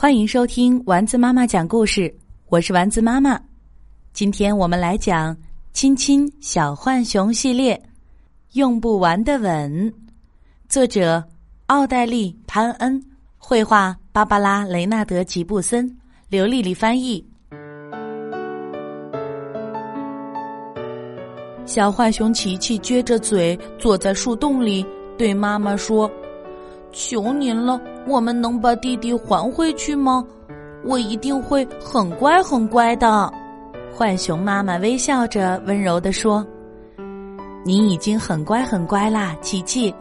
欢迎收听丸子妈妈讲故事，我是丸子妈妈。今天我们来讲《亲亲小浣熊》系列，用不完的吻。作者奥黛丽·潘恩，绘画芭芭拉·雷纳德·吉布森，刘丽丽翻译。小浣熊琪琪撅着嘴坐在树洞里，对妈妈说。求您了，我们能把弟弟还回去吗？我一定会很乖很乖的。浣熊妈妈微笑着温柔地说：“你已经很乖很乖啦，琪琪。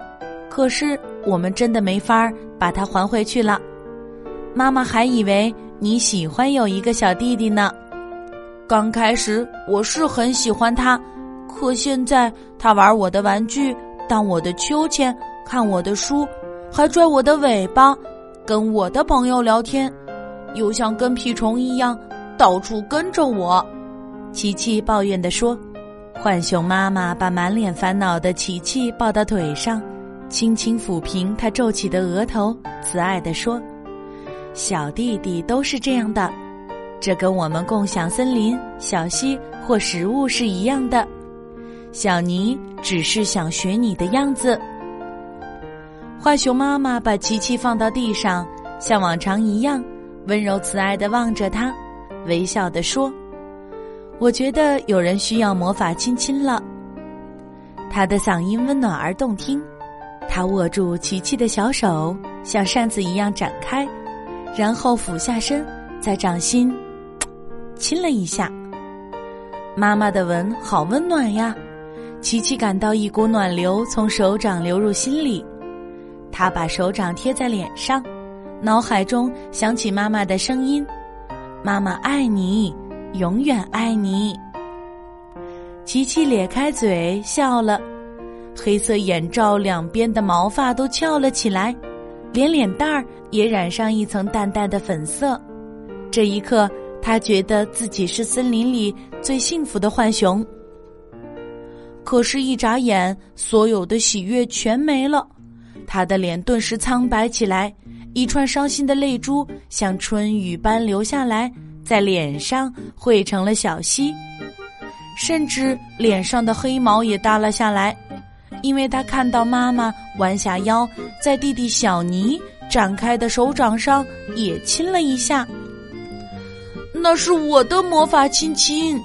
可是我们真的没法把他还回去了。妈妈还以为你喜欢有一个小弟弟呢。刚开始我是很喜欢他，可现在他玩我的玩具，当我的秋千，看我的书。”还拽我的尾巴，跟我的朋友聊天，又像跟屁虫一样到处跟着我。琪琪抱怨地说：“浣熊妈妈把满脸烦恼的琪琪抱到腿上，轻轻抚平他皱起的额头，慈爱地说：‘小弟弟都是这样的，这跟我们共享森林、小溪或食物是一样的。’小尼只是想学你的样子。”浣熊妈妈把琪琪放到地上，像往常一样，温柔慈爱的望着他，微笑的说：“我觉得有人需要魔法亲亲了。”他的嗓音温暖而动听，他握住琪琪的小手，像扇子一样展开，然后俯下身，在掌心亲了一下。妈妈的吻好温暖呀，琪琪感到一股暖流从手掌流入心里。他把手掌贴在脸上，脑海中响起妈妈的声音：“妈妈爱你，永远爱你。”琪琪咧开嘴笑了，黑色眼罩两边的毛发都翘了起来，连脸蛋儿也染上一层淡淡的粉色。这一刻，他觉得自己是森林里最幸福的浣熊。可是，一眨眼，所有的喜悦全没了。他的脸顿时苍白起来，一串伤心的泪珠像春雨般流下来，在脸上汇成了小溪，甚至脸上的黑毛也耷拉下来，因为他看到妈妈弯下腰，在弟弟小尼展开的手掌上也亲了一下。那是我的魔法亲亲，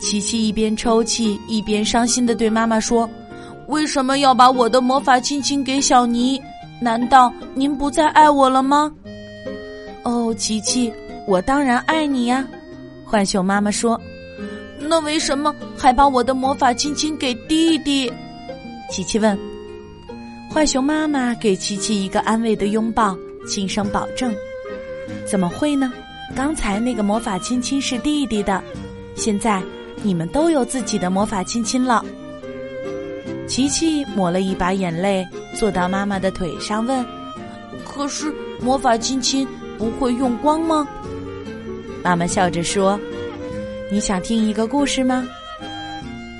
琪琪一边抽泣一边伤心的对妈妈说。为什么要把我的魔法亲亲给小尼？难道您不再爱我了吗？哦，琪琪，我当然爱你呀。浣熊妈妈说：“那为什么还把我的魔法亲亲给弟弟？”琪琪问。浣熊妈妈给琪琪一个安慰的拥抱，轻声保证：“怎么会呢？刚才那个魔法亲亲是弟弟的，现在你们都有自己的魔法亲亲了。”琪琪抹了一把眼泪，坐到妈妈的腿上问：“可是魔法亲亲不会用光吗？”妈妈笑着说：“你想听一个故事吗？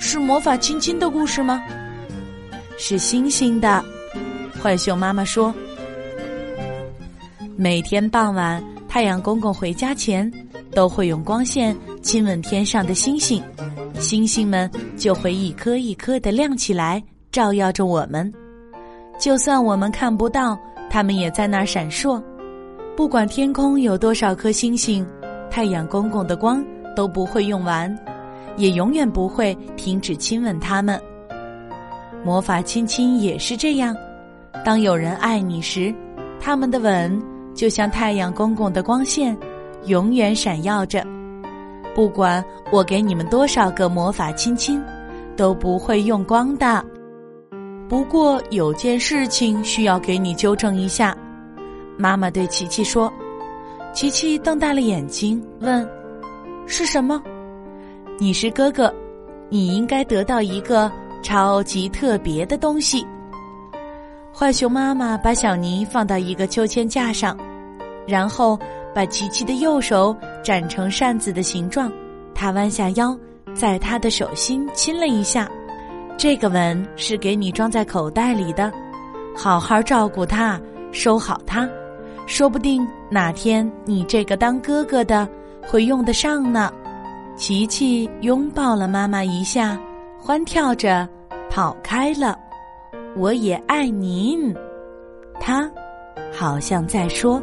是魔法亲亲的故事吗？是星星的。”浣熊妈妈说：“每天傍晚，太阳公公回家前，都会用光线亲吻天上的星星。”星星们就会一颗一颗的亮起来，照耀着我们。就算我们看不到，它们也在那儿闪烁。不管天空有多少颗星星，太阳公公的光都不会用完，也永远不会停止亲吻它们。魔法亲亲也是这样。当有人爱你时，他们的吻就像太阳公公的光线，永远闪耀着。不管我给你们多少个魔法亲亲，都不会用光的。不过有件事情需要给你纠正一下，妈妈对琪琪说。琪琪瞪大了眼睛问：“是什么？”你是哥哥，你应该得到一个超级特别的东西。浣熊妈妈把小尼放到一个秋千架上，然后。把琪琪的右手展成扇子的形状，他弯下腰，在他的手心亲了一下。这个吻是给你装在口袋里的，好好照顾它，收好它，说不定哪天你这个当哥哥的会用得上呢。琪琪拥抱了妈妈一下，欢跳着跑开了。我也爱您，他好像在说。